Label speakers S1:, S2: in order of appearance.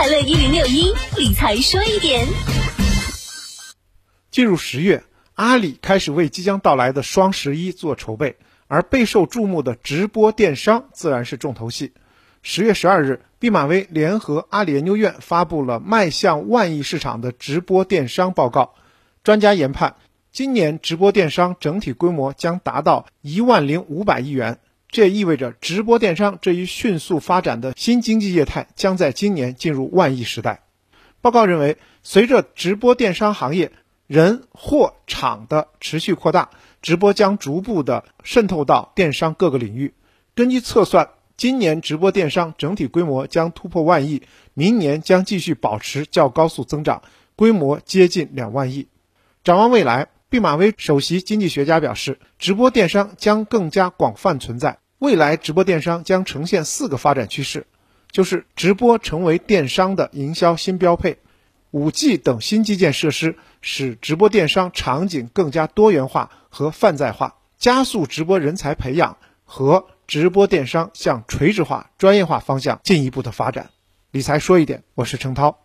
S1: 快乐一零六一理财说一点。
S2: 进入十月，阿里开始为即将到来的双十一做筹备，而备受注目的直播电商自然是重头戏。十月十二日，毕马威联合阿里研究院发布了迈向万亿市场的直播电商报告。专家研判，今年直播电商整体规模将达到一万零五百亿元，这也意味着直播电商这一迅速发展的新经济业态将在今年进入万亿时代。报告认为，随着直播电商行业人、货、场的持续扩大，直播将逐步的渗透到电商各个领域。根据测算，今年直播电商整体规模将突破万亿，明年将继续保持较高速增长，规模接近两万亿。展望未来，毕马威首席经济学家表示，直播电商将更加广泛存在。未来直播电商将呈现四个发展趋势，就是直播成为电商的营销新标配。五 G 等新基建设施使直播电商场景更加多元化和泛在化，加速直播人才培养和直播电商向垂直化、专业化方向进一步的发展。理财说一点，我是程涛。